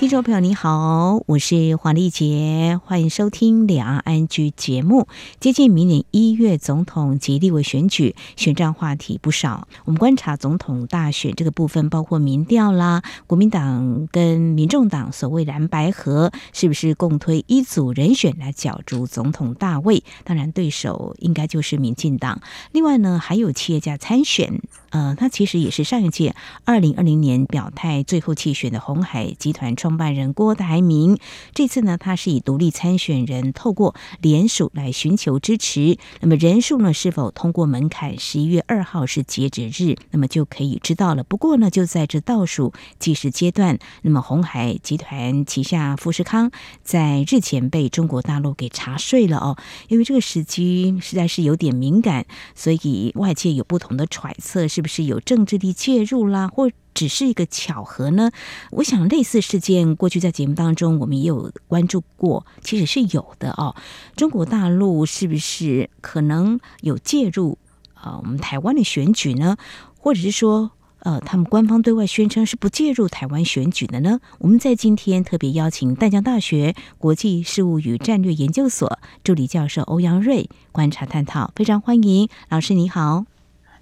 听众朋友，你好，我是黄丽杰，欢迎收听两岸 ING 节目。接近明年一月总统及立委选举，选战话题不少。我们观察总统大选这个部分，包括民调啦，国民党跟民众党所谓蓝白合，是不是共推一组人选来角逐总统大位？当然，对手应该就是民进党。另外呢，还有企业家参选。呃，他其实也是上一届二零二零年表态最后弃选的红海集团创办人郭台铭。这次呢，他是以独立参选人，透过联署来寻求支持。那么人数呢，是否通过门槛？十一月二号是截止日，那么就可以知道了。不过呢，就在这倒数计时阶段，那么红海集团旗下富士康在日前被中国大陆给查税了哦。因为这个时机实在是有点敏感，所以外界有不同的揣测是。是不是有政治力介入啦，或只是一个巧合呢？我想类似事件过去在节目当中我们也有关注过，其实是有的哦。中国大陆是不是可能有介入啊、呃？我们台湾的选举呢？或者是说，呃，他们官方对外宣称是不介入台湾选举的呢？我们在今天特别邀请淡江大学国际事务与战略研究所助理教授欧阳瑞观察探讨，非常欢迎老师，你好。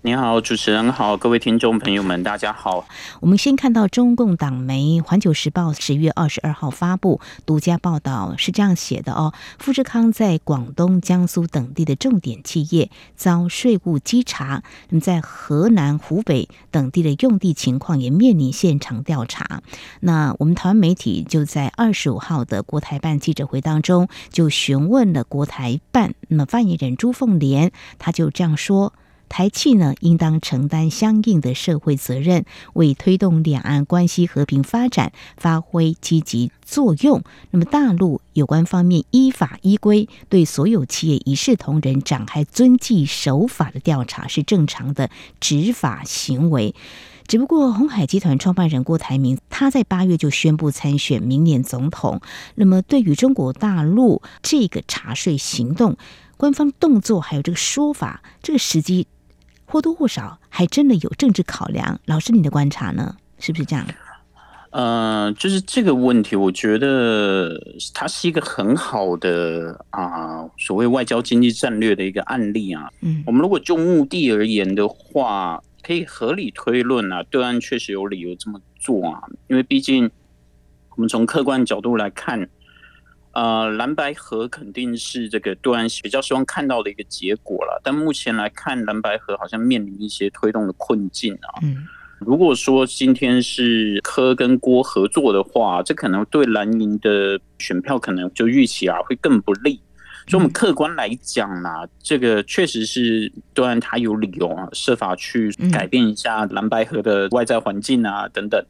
你好，主持人好，各位听众朋友们，大家好。我们先看到中共党媒《环球时报》十月二十二号发布独家报道，是这样写的哦：富士康在广东、江苏等地的重点企业遭税务稽查，那么在河南、湖北等地的用地情况也面临现场调查。那我们台湾媒体就在二十五号的国台办记者会当中就询问了国台办，那么发言人朱凤莲，他就这样说。台企呢，应当承担相应的社会责任，为推动两岸关系和平发展发挥积极作用。那么，大陆有关方面依法依规对所有企业一视同仁，展开遵纪守法的调查，是正常的执法行为。只不过，鸿海集团创办人郭台铭他在八月就宣布参选明年总统。那么，对于中国大陆这个查税行动，官方动作还有这个说法，这个时机。或多或少还真的有政治考量，老师，你的观察呢？是不是这样？呃，就是这个问题，我觉得它是一个很好的啊，所谓外交经济战略的一个案例啊。嗯，我们如果就目的而言的话，可以合理推论啊，对岸确实有理由这么做啊，因为毕竟我们从客观角度来看。呃，蓝白河肯定是这个对岸比较希望看到的一个结果了，但目前来看，蓝白河好像面临一些推动的困境啊。嗯，如果说今天是柯跟郭合作的话，这可能对蓝营的选票可能就预期啊会更不利。所以，我们客观来讲呢，这个确实是对岸他有理由啊，设法去改变一下蓝白河的外在环境啊等等。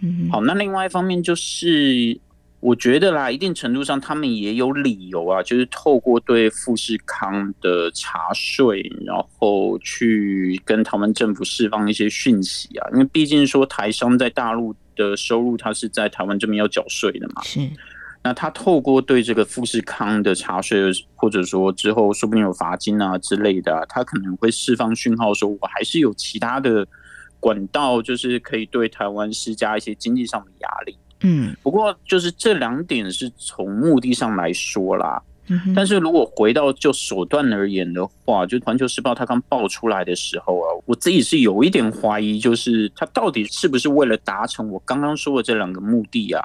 嗯，好，那另外一方面就是。我觉得啦，一定程度上他们也有理由啊，就是透过对富士康的查税，然后去跟台湾政府释放一些讯息啊。因为毕竟说台商在大陆的收入，他是在台湾这边要缴税的嘛。是。那他透过对这个富士康的查税，或者说之后说不定有罚金啊之类的啊，他可能会释放讯号，说我还是有其他的管道，就是可以对台湾施加一些经济上的压力。嗯，不过就是这两点是从目的上来说啦，但是如果回到就手段而言的话，就《环球时报》它刚爆出来的时候啊，我自己是有一点怀疑，就是它到底是不是为了达成我刚刚说的这两个目的啊，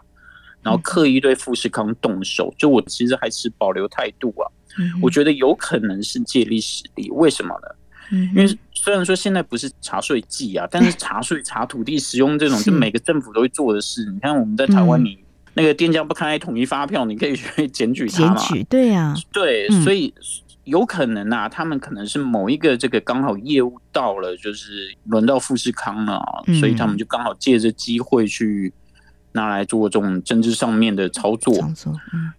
然后刻意对富士康动手，就我其实还是保留态度啊，我觉得有可能是借力使力，为什么呢？因为虽然说现在不是查税季啊，但是查税、查土地使用这种，就每个政府都会做的事。你看我们在台湾，你那个店家不开统一发票，你可以去 检举他嘛？检举，对呀，对，所以有可能啊，他们可能是某一个这个刚好业务到了，就是轮到富士康了，所以他们就刚好借着机会去。拿来做这种政治上面的操作，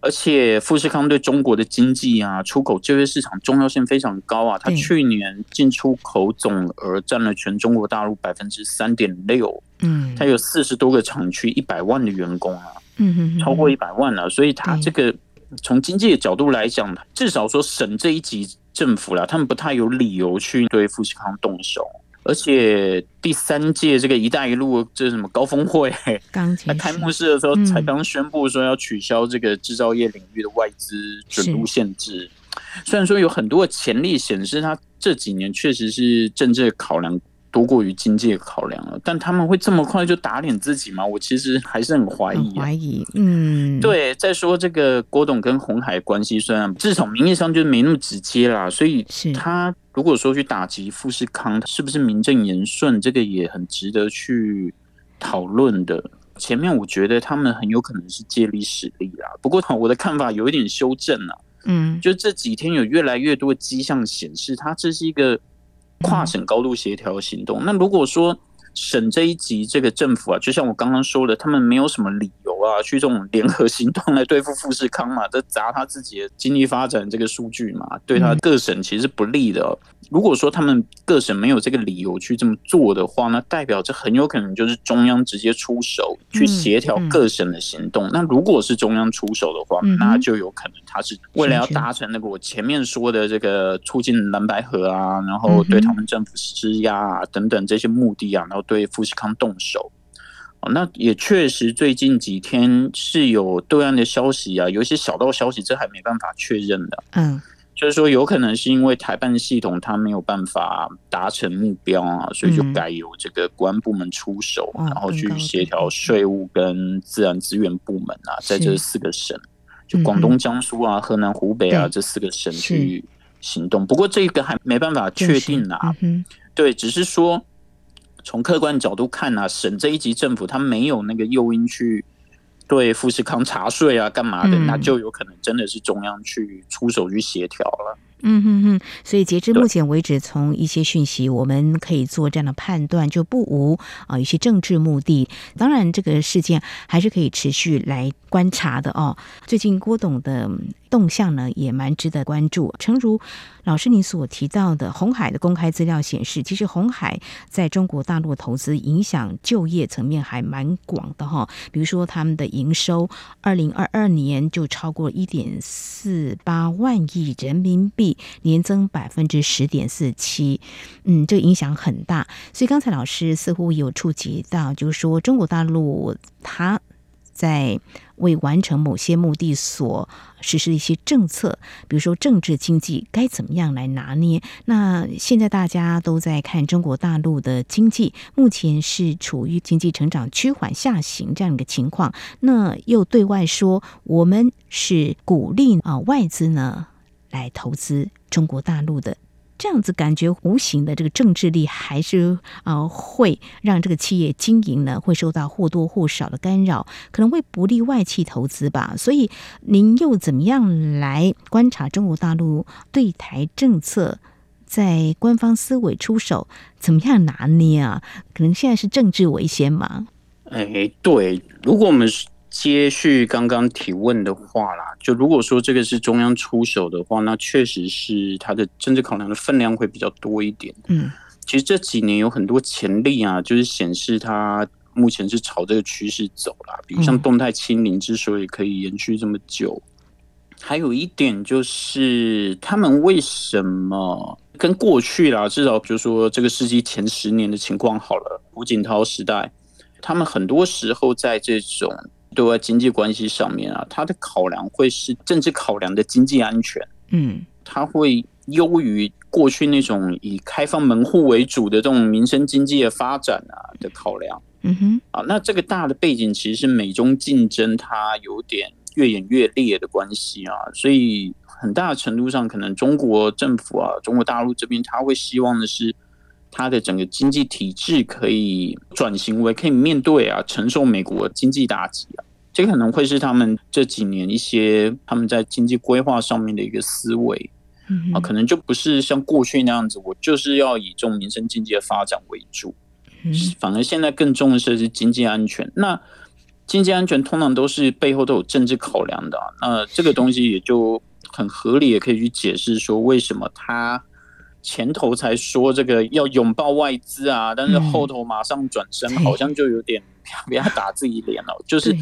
而且富士康对中国的经济啊、出口就业市场重要性非常高啊。它去年进出口总额占了全中国大陆百分之三点六，嗯，它有四十多个厂区，一百万的员工啊。嗯嗯，超过一百万了。所以它这个从经济的角度来讲，至少说省这一级政府啦，他们不太有理由去对富士康动手。而且第三届这个“一带一路”这什么高峰会，刚开幕式的时候才刚宣布说要取消这个制造业领域的外资准入限制。虽然说有很多的潜力显示，他这几年确实是政治考量多过于经济考量了，但他们会这么快就打脸自己吗？我其实还是很怀疑。怀疑，嗯，对。再说这个郭董跟红海关系，虽然至少名义上就没那么直接啦，所以他。如果说去打击富士康，是不是名正言顺？这个也很值得去讨论的。前面我觉得他们很有可能是借力使力啊，不过我的看法有一点修正了。嗯，就这几天有越来越多迹象显示，它这是一个跨省高度协调行动。那如果说省这一级这个政府啊，就像我刚刚说的，他们没有什么理由啊，去这种联合行动来对付富士康嘛，这砸他自己的经济发展这个数据嘛，对他各省其实是不利的。如果说他们各省没有这个理由去这么做的话，那代表这很有可能就是中央直接出手去协调各省的行动。那如果是中央出手的话，那就有可能他是为了要达成那个我前面说的这个促进蓝白河啊，然后对他们政府施压啊等等这些目的啊，然后对富士康动手。那也确实最近几天是有对岸的消息啊，有一些小道消息，这还没办法确认的。嗯。就是说，有可能是因为台办系统它没有办法达成目标啊，所以就改由这个国安部门出手，然后去协调税务跟自然资源部门啊，在这四个省，就广东、江苏啊、河南、湖北啊这四个省去行动。不过这个还没办法确定啊，对，只是说从客观角度看啊，省这一级政府它没有那个诱因去。对富士康查税啊，干嘛的？那就有可能真的是中央去出手去协调了。嗯哼哼，所以截至目前为止，从一些讯息，我们可以做这样的判断，就不无啊一些政治目的。当然，这个事件还是可以持续来观察的哦。最近郭董的动向呢，也蛮值得关注。诚如老师您所提到的，鸿海的公开资料显示，其实鸿海在中国大陆投资影响就业层面还蛮广的哈。比如说，他们的营收，二零二二年就超过一点四八万亿人民币。年增百分之十点四七，嗯，这个影响很大。所以刚才老师似乎有触及到，就是说中国大陆它在为完成某些目的所实施的一些政策，比如说政治经济该怎么样来拿捏。那现在大家都在看中国大陆的经济，目前是处于经济成长趋缓下行这样一个情况，那又对外说我们是鼓励啊外资呢。来投资中国大陆的这样子，感觉无形的这个政治力还是呃会让这个企业经营呢会受到或多或少的干扰，可能会不利外企投资吧。所以您又怎么样来观察中国大陆对台政策在官方思维出手怎么样拿捏啊？可能现在是政治为先嘛？哎，对，如果我们。接续刚刚提问的话啦，就如果说这个是中央出手的话，那确实是它的政治考量的分量会比较多一点。嗯，其实这几年有很多潜力啊，就是显示它目前是朝这个趋势走啦。比如像动态清零之所以可以延续这么久，还有一点就是他们为什么跟过去啦，至少就说这个世纪前十年的情况好了，胡锦涛时代，他们很多时候在这种。对外经济关系上面啊，它的考量会是政治考量的经济安全，嗯，它会优于过去那种以开放门户为主的这种民生经济的发展啊的考量，嗯哼，啊，那这个大的背景其实是美中竞争，它有点越演越烈的关系啊，所以很大程度上，可能中国政府啊，中国大陆这边，他会希望的是。它的整个经济体制可以转型为可以面对啊，承受美国经济打击啊，这个可能会是他们这几年一些他们在经济规划上面的一个思维。啊，可能就不是像过去那样子，我就是要以这种民生经济的发展为主，反而现在更重视的是经济安全。那经济安全通常都是背后都有政治考量的啊，那这个东西也就很合理，也可以去解释说为什么它。前头才说这个要拥抱外资啊，但是后头马上转身，好像就有点 不要打自己脸了。就是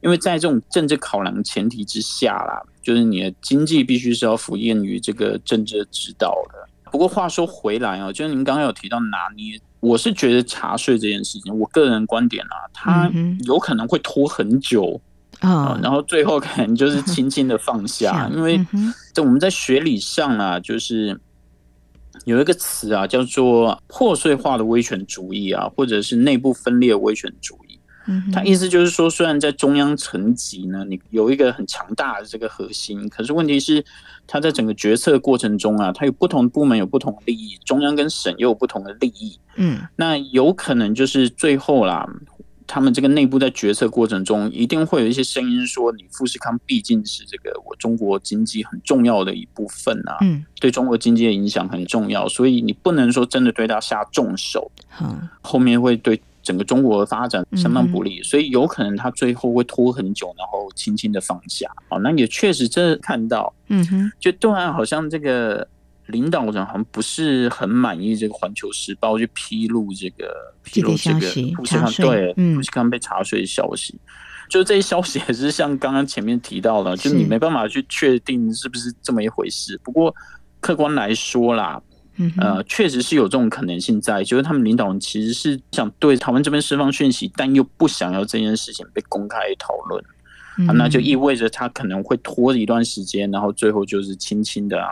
因为在这种政治考量前提之下啦，就是你的经济必须是要服膺于这个政治指导的。不过话说回来啊，就是您刚刚有提到拿捏，我是觉得茶税这件事情，我个人观点啊，它有可能会拖很久啊，然后最后可能就是轻轻的 放下，因为在我们在学理上啊，就是。有一个词啊，叫做破碎化的威权主义啊，或者是内部分裂威权主义。嗯，它意思就是说，虽然在中央层级呢，你有一个很强大的这个核心，可是问题是，它在整个决策过程中啊，它有不同部门有不同的利益，中央跟省又有不同的利益。嗯，那有可能就是最后啦。他们这个内部在决策过程中，一定会有一些声音说：“你富士康毕竟是这个我中国经济很重要的一部分啊，嗯，对中国经济的影响很重要，所以你不能说真的对他下重手，嗯，后面会对整个中国的发展相当不利，所以有可能他最后会拖很久，然后轻轻的放下。哦，那也确实真的看到，嗯哼，就突然好像这个。”领导人好像不是很满意这个《环球时报》去披露这个披露这个富士康对富士康被查税的消息，就这些消息也是像刚刚前面提到的，就你没办法去确定是不是这么一回事。不过客观来说啦，呃，确实是有这种可能性在，就是他们领导人其实是想对台湾这边释放讯息，但又不想要这件事情被公开讨论，那就意味着他可能会拖一段时间，然后最后就是轻轻的啊。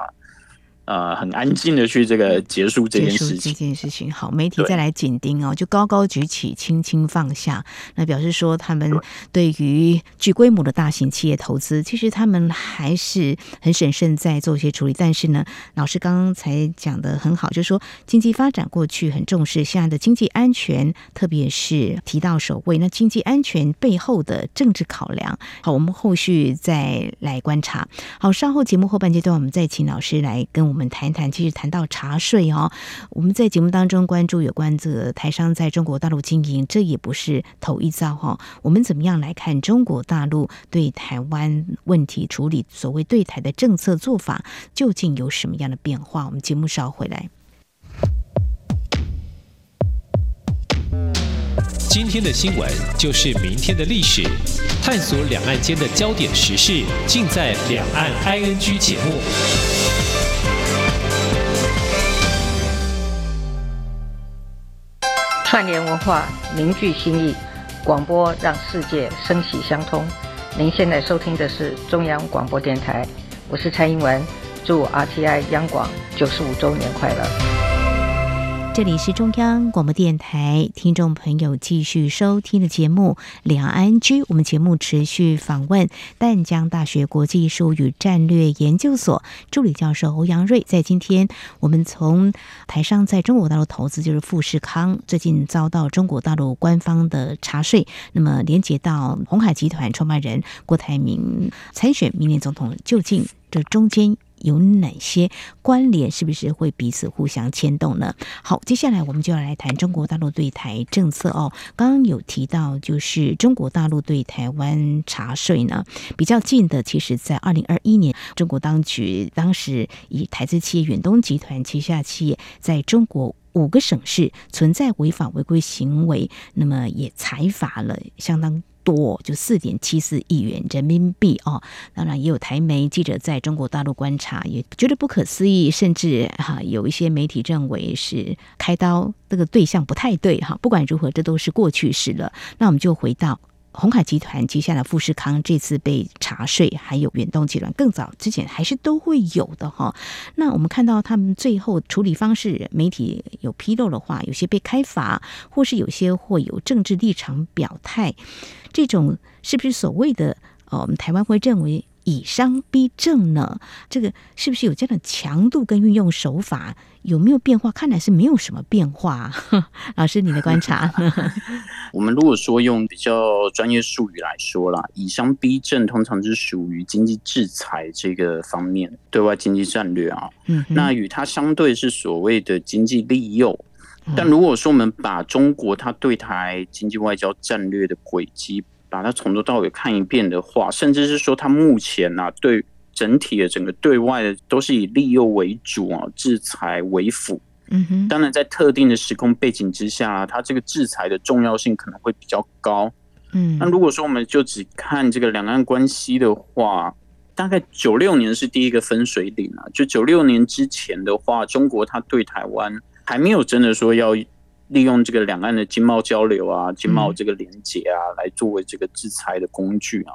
呃，很安静的去这个结束这件事情。这件事情好，媒体再来紧盯哦，就高高举起，轻轻放下。那表示说，他们对于具规模的大型企业投资，其实他们还是很审慎在做一些处理。但是呢，老师刚才讲的很好，就是说经济发展过去很重视，现在的经济安全，特别是提到首位，那经济安全背后的政治考量。好，我们后续再来观察。好，稍后节目后半阶段，我们再请老师来跟我们。我们谈谈，其实谈到茶税哦，我们在节目当中关注有关这台商在中国大陆经营，这也不是头一遭哈。我们怎么样来看中国大陆对台湾问题处理，所谓对台的政策做法，究竟有什么样的变化？我们节目稍回来。今天的新闻就是明天的历史，探索两岸间的焦点时事，尽在《两岸 ING》节目。串联文化，凝聚心意，广播让世界声息相通。您现在收听的是中央广播电台，我是蔡英文，祝 RTI 央广九十五周年快乐。这里是中央广播电台，听众朋友继续收听的节目《两岸居》。我们节目持续访问淡江大学国际事务与战略研究所助理教授欧阳瑞。在今天，我们从台商在中国大陆投资，就是富士康最近遭到中国大陆官方的查税，那么连接到鸿海集团创办人郭台铭参选明年总统，究竟这中间有哪些关联？是不是会彼此互相牵动呢？好，接下来我们就要来谈中国大陆对台政策哦。刚刚有提到，就是中国大陆对台湾查税呢，比较近的，其实在二零二一年，中国当局当时以台资企业远东集团旗下企业在中国五个省市存在违法违规行为，那么也裁罚了相当。多就四点七四亿元人民币哦，当然也有台媒记者在中国大陆观察，也觉得不可思议，甚至哈有一些媒体认为是开刀这个对象不太对哈。不管如何，这都是过去式了。那我们就回到。鸿海集团旗下的富士康这次被查税，还有远东集团更早之前还是都会有的哈。那我们看到他们最后处理方式，媒体有披露的话，有些被开罚，或是有些会有政治立场表态，这种是不是所谓的呃，我们台湾会认为？以商逼政呢？这个是不是有这样的强度跟运用手法？有没有变化？看来是没有什么变化。老师，你的观察？我们如果说用比较专业术语来说啦，以商逼政通常是属于经济制裁这个方面，对外经济战略啊。嗯，那与它相对是所谓的经济利诱。但如果说我们把中国它对台经济外交战略的轨迹，把它从头到尾看一遍的话，甚至是说，它目前呢、啊，对整体的整个对外的都是以利诱为主啊，制裁为辅。嗯哼，当然在特定的时空背景之下，它这个制裁的重要性可能会比较高。嗯，那如果说我们就只看这个两岸关系的话，大概九六年是第一个分水岭啊。就九六年之前的话，中国它对台湾还没有真的说要利用这个两岸的经贸交流啊、经贸这个连接啊，来作为这个制裁的工具啊。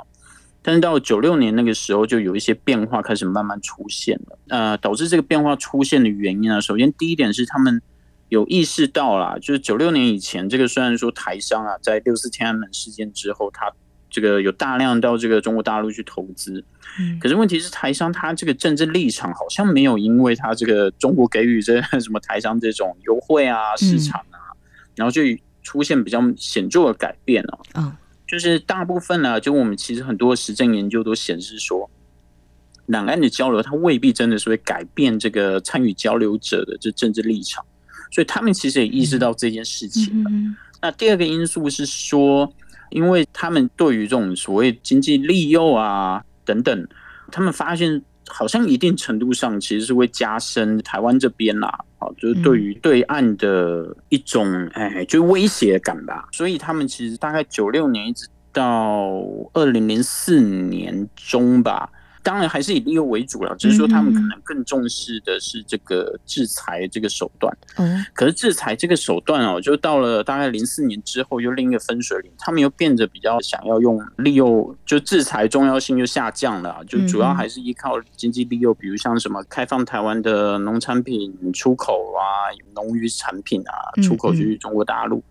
但是到九六年那个时候，就有一些变化开始慢慢出现了。呃，导致这个变化出现的原因啊，首先第一点是他们有意识到啦，就是九六年以前，这个虽然说台商啊，在六四天安门事件之后，他这个有大量到这个中国大陆去投资，嗯，可是问题是台商他这个政治立场好像没有因为他这个中国给予这什么台商这种优惠啊、市场啊，然后就出现比较显著的改变了，嗯。就是大部分呢，就我们其实很多实证研究都显示说，两岸的交流它未必真的是会改变这个参与交流者的这政治立场，所以他们其实也意识到这件事情了。那第二个因素是说，因为他们对于这种所谓经济利诱啊等等，他们发现。好像一定程度上其实是会加深台湾这边啦，啊，就是对于对岸的一种哎，就威胁感吧。所以他们其实大概九六年一直到二零零四年中吧。当然还是以利诱为主了，只是说他们可能更重视的是这个制裁这个手段。嗯，可是制裁这个手段哦，就到了大概零四年之后，又另一个分水岭，他们又变得比较想要用利诱，就制裁重要性就下降了，就主要还是依靠经济利诱，比如像什么开放台湾的农产品出口啊，农渔产品啊，出口去中国大陆。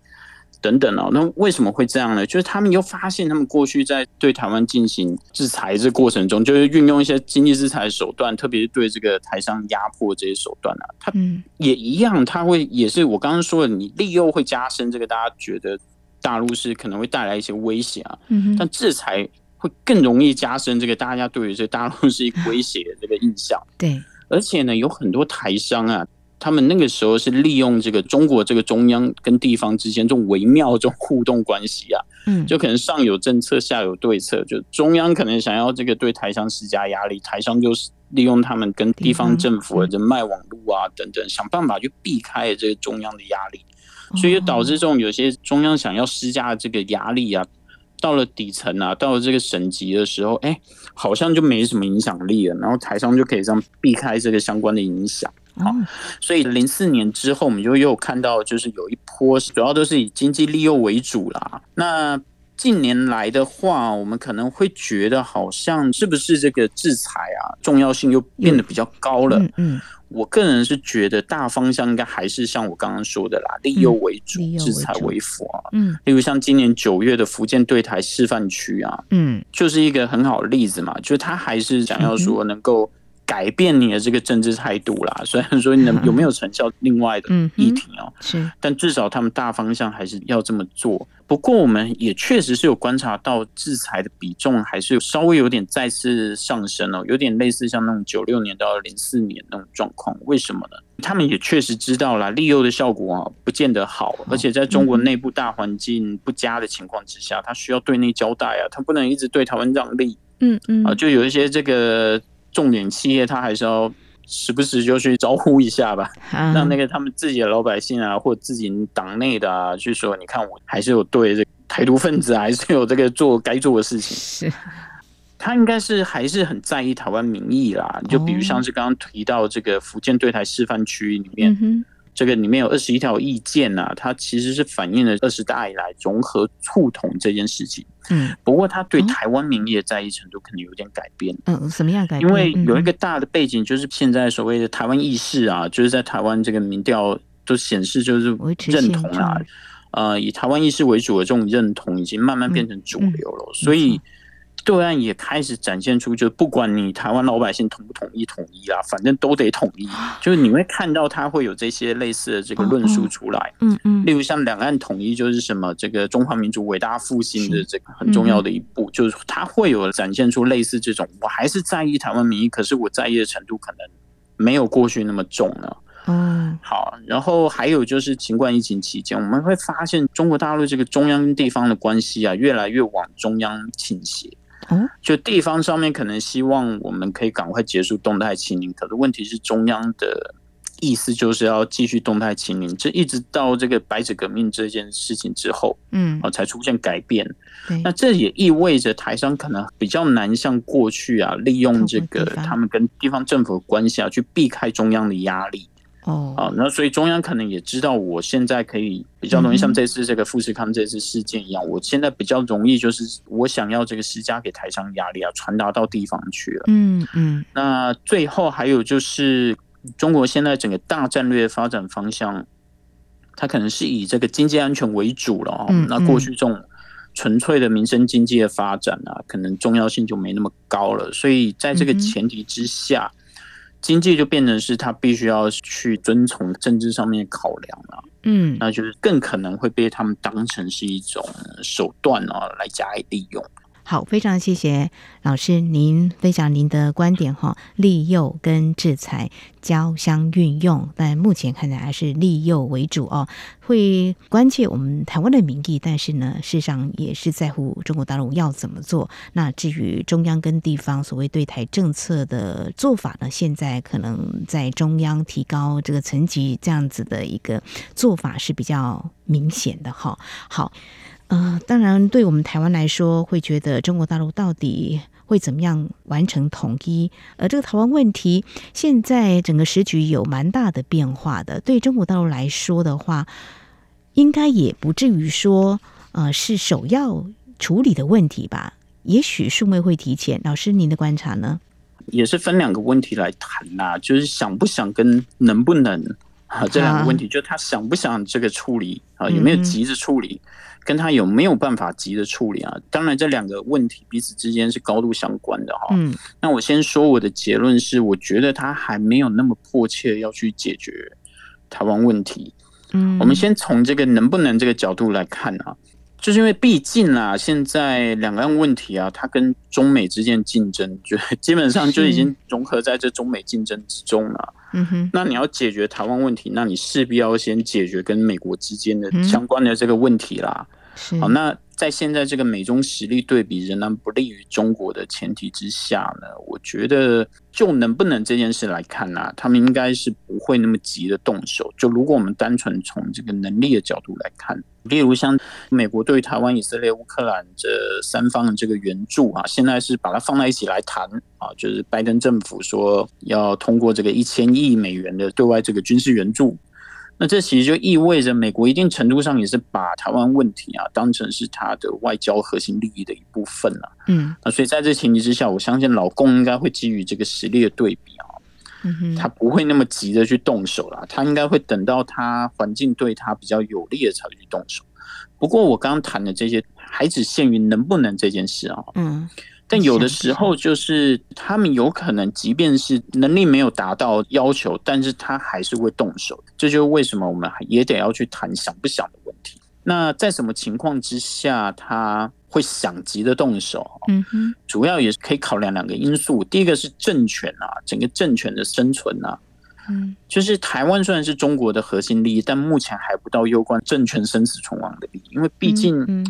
等等哦，那为什么会这样呢？就是他们又发现，他们过去在对台湾进行制裁这过程中，就是运用一些经济制裁手段，特别是对这个台商压迫这些手段啊，他也一样，他会也是我刚刚说的，你利诱会加深这个大家觉得大陆是可能会带来一些威胁啊，但制裁会更容易加深这个大家对于这大陆是一个威胁的这个印象。对，而且呢，有很多台商啊。他们那个时候是利用这个中国这个中央跟地方之间这种微妙这种互动关系啊，嗯，就可能上有政策，下有对策，就中央可能想要这个对台商施加压力，台商就是利用他们跟地方政府的人脉网络啊等等，想办法去避开这个中央的压力，所以就导致这种有些中央想要施加的这个压力啊，到了底层啊，到了这个省级的时候，哎，好像就没什么影响力了，然后台商就可以这样避开这个相关的影响。好，所以零四年之后，我们就又看到，就是有一波，主要都是以经济利诱为主啦。那近年来的话，我们可能会觉得，好像是不是这个制裁啊，重要性又变得比较高了？嗯，我个人是觉得大方向应该还是像我刚刚说的啦，利诱为主，制裁为辅啊。嗯，例如像今年九月的福建对台示范区啊，嗯，就是一个很好的例子嘛，就是他还是想要说能够。改变你的这个政治态度啦，虽然说你能有没有成效，另外的议题哦，是，但至少他们大方向还是要这么做。不过我们也确实是有观察到，制裁的比重还是稍微有点再次上升哦，有点类似像那种九六年到零四年那种状况。为什么呢？他们也确实知道了，利诱的效果啊不见得好，而且在中国内部大环境不佳的情况之下，他需要对内交代啊，他不能一直对台湾让利。嗯嗯啊，就有一些这个。重点企业，他还是要时不时就去招呼一下吧，让那个他们自己的老百姓啊，或者自己党内的啊，去说，你看我还是有对这个台独分子，还是有这个做该做的事情。是，他应该是还是很在意台湾民意啦。就比如像是刚刚提到这个福建对台示范区里面。这个里面有二十一条意见呐、啊，它其实是反映了二十大以来融合促统这件事情。嗯，不过它对台湾民意的在意程度可能有点改变。嗯，什么样改变？因为有一个大的背景，就是现在所谓的台湾意识啊，就是在台湾这个民调都显示就是认同啊，呃，以台湾意识为主的这种认同已经慢慢变成主流了，嗯嗯、所以。对岸也开始展现出，就不管你台湾老百姓同不同意统一啦，反正都得统一。就是你会看到他会有这些类似的这个论述出来，嗯嗯。例如像两岸统一就是什么，这个中华民族伟大复兴的这个很重要的一步，就是他会有展现出类似这种，我还是在意台湾民意，可是我在意的程度可能没有过去那么重了。嗯，好。然后还有就是，新冠疫情期间，我们会发现中国大陆这个中央跟地方的关系啊，越来越往中央倾斜。就地方上面可能希望我们可以赶快结束动态清零，可是问题是中央的意思就是要继续动态清零，这一直到这个白纸革命这件事情之后，嗯，啊，才出现改变。那这也意味着台商可能比较难像过去啊，利用这个他们跟地方政府的关系啊，去避开中央的压力。哦，啊，那所以中央可能也知道，我现在可以比较容易像这次这个富士康这次事件一样，我现在比较容易就是我想要这个施加给台商压力啊，传达到地方去了。嗯嗯。那最后还有就是。中国现在整个大战略发展方向，它可能是以这个经济安全为主了。嗯，那过去这种纯粹的民生经济的发展啊，可能重要性就没那么高了。所以在这个前提之下，经济就变成是他必须要去遵从政治上面的考量了。嗯，那就是更可能会被他们当成是一种手段啊，来加以利用。好，非常谢谢老师您分享您的观点哈，利诱跟制裁交相运用，但目前看来还是利诱为主哦。会关切我们台湾的民意，但是呢，事实上也是在乎中国大陆要怎么做。那至于中央跟地方所谓对台政策的做法呢，现在可能在中央提高这个层级这样子的一个做法是比较明显的哈。好。呃，当然，对我们台湾来说，会觉得中国大陆到底会怎么样完成统一？而这个台湾问题，现在整个时局有蛮大的变化的。对中国大陆来说的话，应该也不至于说，呃，是首要处理的问题吧？也许顺位会提前。老师，您的观察呢？也是分两个问题来谈呐、就是想不想跟能不能啊，这两个问题，就他想不想这个处理啊，有没有急着处理？嗯跟他有没有办法急着处理啊？当然，这两个问题彼此之间是高度相关的哈。嗯，那我先说我的结论是，我觉得他还没有那么迫切要去解决台湾问题。嗯，我们先从这个能不能这个角度来看啊，就是因为毕竟啊，现在两岸问题啊，它跟中美之间竞争，就基本上就已经融合在这中美竞争之中了。嗯哼，那你要解决台湾问题，那你势必要先解决跟美国之间的相关的这个问题啦。是，好，那在现在这个美中实力对比仍然不利于中国的前提之下呢，我觉得就能不能这件事来看呢，他们应该是不会那么急的动手。就如果我们单纯从这个能力的角度来看。例如像美国对台湾、以色列、乌克兰这三方的这个援助啊，现在是把它放在一起来谈啊，就是拜登政府说要通过这个一千亿美元的对外这个军事援助，那这其实就意味着美国一定程度上也是把台湾问题啊当成是他的外交核心利益的一部分了。嗯，那所以在这前提之下，我相信老共应该会基于这个实力的对比啊。他不会那么急着去动手了，他应该会等到他环境对他比较有利的才会去动手。不过我刚刚谈的这些还只限于能不能这件事啊，嗯，但有的时候就是他们有可能即便是能力没有达到要求，但是他还是会动手。这就是为什么我们也得要去谈想不想的问题。那在什么情况之下他会想急的动手，嗯哼，主要也是可以考量两个因素。第一个是政权啊，整个政权的生存啊，嗯，就是台湾虽然是中国的核心利益，但目前还不到攸关政权生死存亡的利益，因为毕竟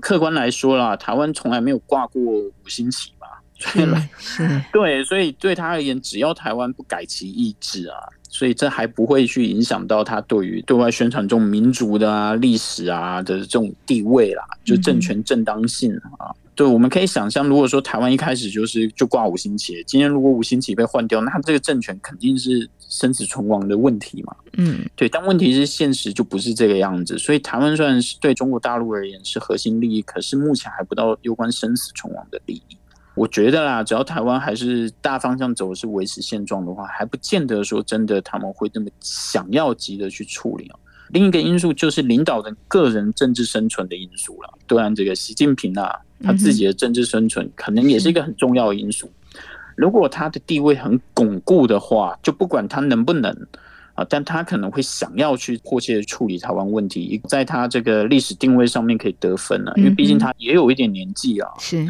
客观来说啦，台湾从来没有挂过五星旗嘛，所以是，对，所以对他而言，只要台湾不改其意志啊。所以这还不会去影响到他对于对外宣传这种民族的啊、历史啊的这种地位啦，就政权正当性啊。对，我们可以想象，如果说台湾一开始就是就挂五星旗，今天如果五星旗被换掉，那他这个政权肯定是生死存亡的问题嘛。嗯，对。但问题是现实就不是这个样子，所以台湾虽然是对中国大陆而言是核心利益，可是目前还不到攸关生死存亡的利益。我觉得啦，只要台湾还是大方向走的是维持现状的话，还不见得说真的他们会那么想要急着去处理。另一个因素就是领导人个人政治生存的因素了。当然，这个习近平啊，他自己的政治生存可能也是一个很重要的因素。如果他的地位很巩固的话，就不管他能不能啊，但他可能会想要去迫切处理台湾问题，在他这个历史定位上面可以得分了，因为毕竟他也有一点年纪啊。是。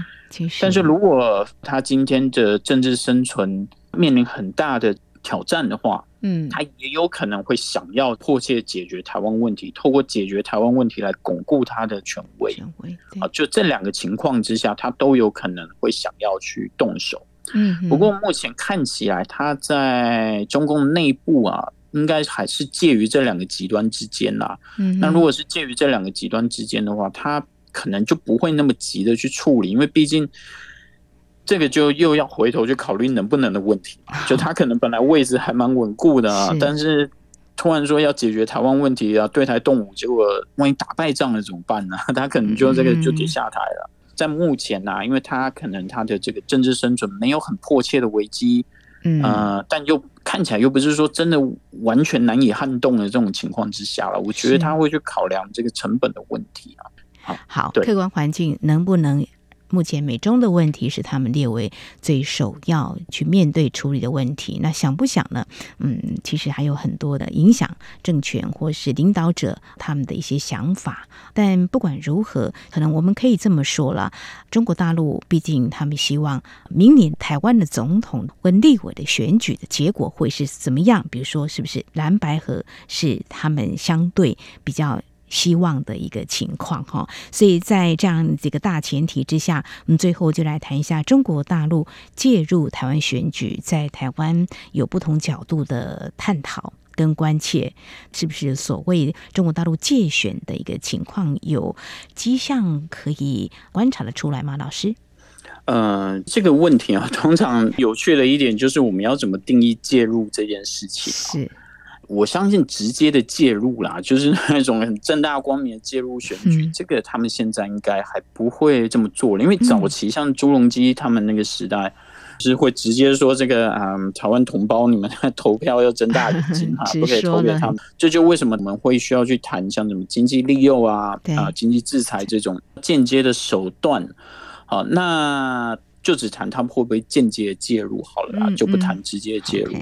但是如果他今天的政治生存面临很大的挑战的话，嗯，他也有可能会想要迫切解决台湾问题，透过解决台湾问题来巩固他的权威。权威，啊，就这两个情况之下，他都有可能会想要去动手。嗯，不过目前看起来他在中共内部啊，应该还是介于这两个极端之间啦。嗯，那如果是介于这两个极端之间的话，他可能就不会那么急的去处理，因为毕竟这个就又要回头去考虑能不能的问题。就他可能本来位置还蛮稳固的但是突然说要解决台湾问题啊，对台动武，结果万一打败仗了怎么办呢？他可能就这个就得下台了。嗯、在目前呢、啊，因为他可能他的这个政治生存没有很迫切的危机。嗯，呃，但又看起来又不是说真的完全难以撼动的这种情况之下了，我觉得他会去考量这个成本的问题啊。好，好，客观环境能不能？目前美中的问题是他们列为最首要去面对处理的问题。那想不想呢？嗯，其实还有很多的影响政权或是领导者他们的一些想法。但不管如何，可能我们可以这么说了：中国大陆毕竟他们希望明年台湾的总统跟立委的选举的结果会是怎么样？比如说，是不是蓝白合是他们相对比较。希望的一个情况哈，所以在这样几个大前提之下，我们最后就来谈一下中国大陆介入台湾选举，在台湾有不同角度的探讨跟关切，是不是所谓中国大陆借选的一个情况有迹象可以观察得出来吗？老师？呃，这个问题啊，通常有趣的一点就是我们要怎么定义介入这件事情？是。我相信直接的介入啦，就是那种很正大光明的介入选举，嗯、这个他们现在应该还不会这么做了。因为早期像朱镕基他们那个时代，是会直接说这个啊、嗯，台湾同胞，你们 投票要睁大 眼睛哈，不可以投给他们。这就为什么我们会需要去谈像什么经济利诱啊啊，经济制裁这种间接的手段。好，那。就只谈他们会不会间接介入好了啦，就不谈直接介入。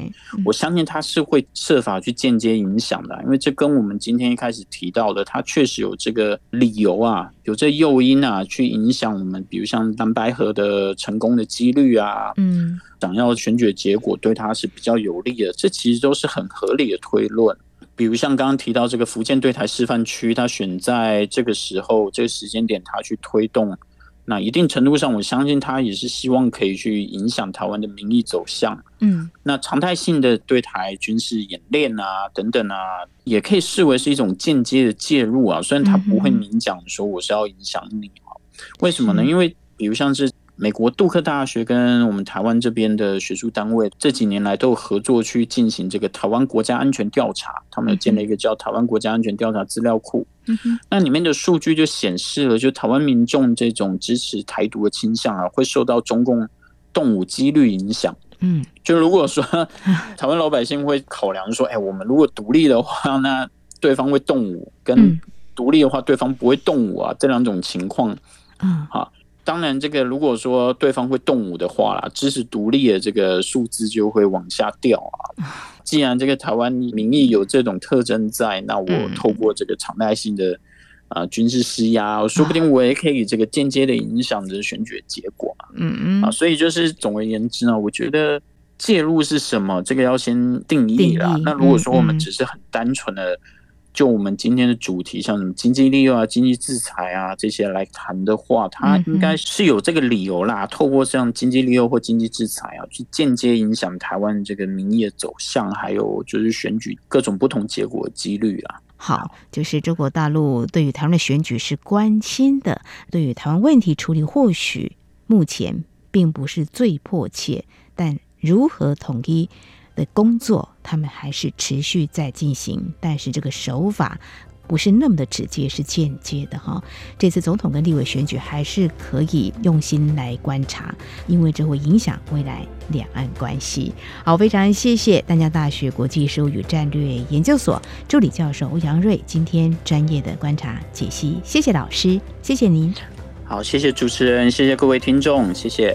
我相信他是会设法去间接影响的，因为这跟我们今天一开始提到的，他确实有这个理由啊，有这诱因啊，去影响我们，比如像蓝白河的成功的几率啊，嗯，想要选举结果对他是比较有利的，这其实都是很合理的推论。比如像刚刚提到这个福建对台示范区，他选在这个时候这个时间点，他去推动。那一定程度上，我相信他也是希望可以去影响台湾的民意走向。嗯，那常态性的对台军事演练啊，等等啊，也可以视为是一种间接的介入啊。虽然他不会明讲说我是要影响你啊，为什么呢？因为比如像是。美国杜克大学跟我们台湾这边的学术单位这几年来都有合作去进行这个台湾国家安全调查，他们有建了一个叫台湾国家安全调查资料库。嗯哼，那里面的数据就显示了，就台湾民众这种支持台独的倾向啊，会受到中共动武几率影响。嗯，就如果说 台湾老百姓会考量说，哎，我们如果独立的话，那对方会动武；跟独立的话，对方不会动武啊，这两种情况，嗯，好。当然，这个如果说对方会动武的话啦，支持独立的这个数字就会往下掉啊。既然这个台湾民意有这种特征在，那我透过这个常态性的啊军事施压，说不定我也可以这个间接的影响着选举结果。嗯嗯啊，所以就是总而言之呢，我觉得介入是什么，这个要先定义啦。那如果说我们只是很单纯的。就我们今天的主题，像什么经济利用啊、经济制裁啊这些来谈的话，它应该是有这个理由啦。透过像经济利用或经济制裁啊，去间接影响台湾这个民意的走向，还有就是选举各种不同结果的几率啦。好，就是中国大陆对于台湾的选举是关心的，对于台湾问题处理或许目前并不是最迫切，但如何统一的工作，他们还是持续在进行，但是这个手法不是那么的直接，是间接的哈。这次总统跟立委选举还是可以用心来观察，因为这会影响未来两岸关系。好，非常谢谢淡江大学国际事务与战略研究所助理教授欧阳瑞今天专业的观察解析，谢谢老师，谢谢您。好，谢谢主持人，谢谢各位听众，谢谢。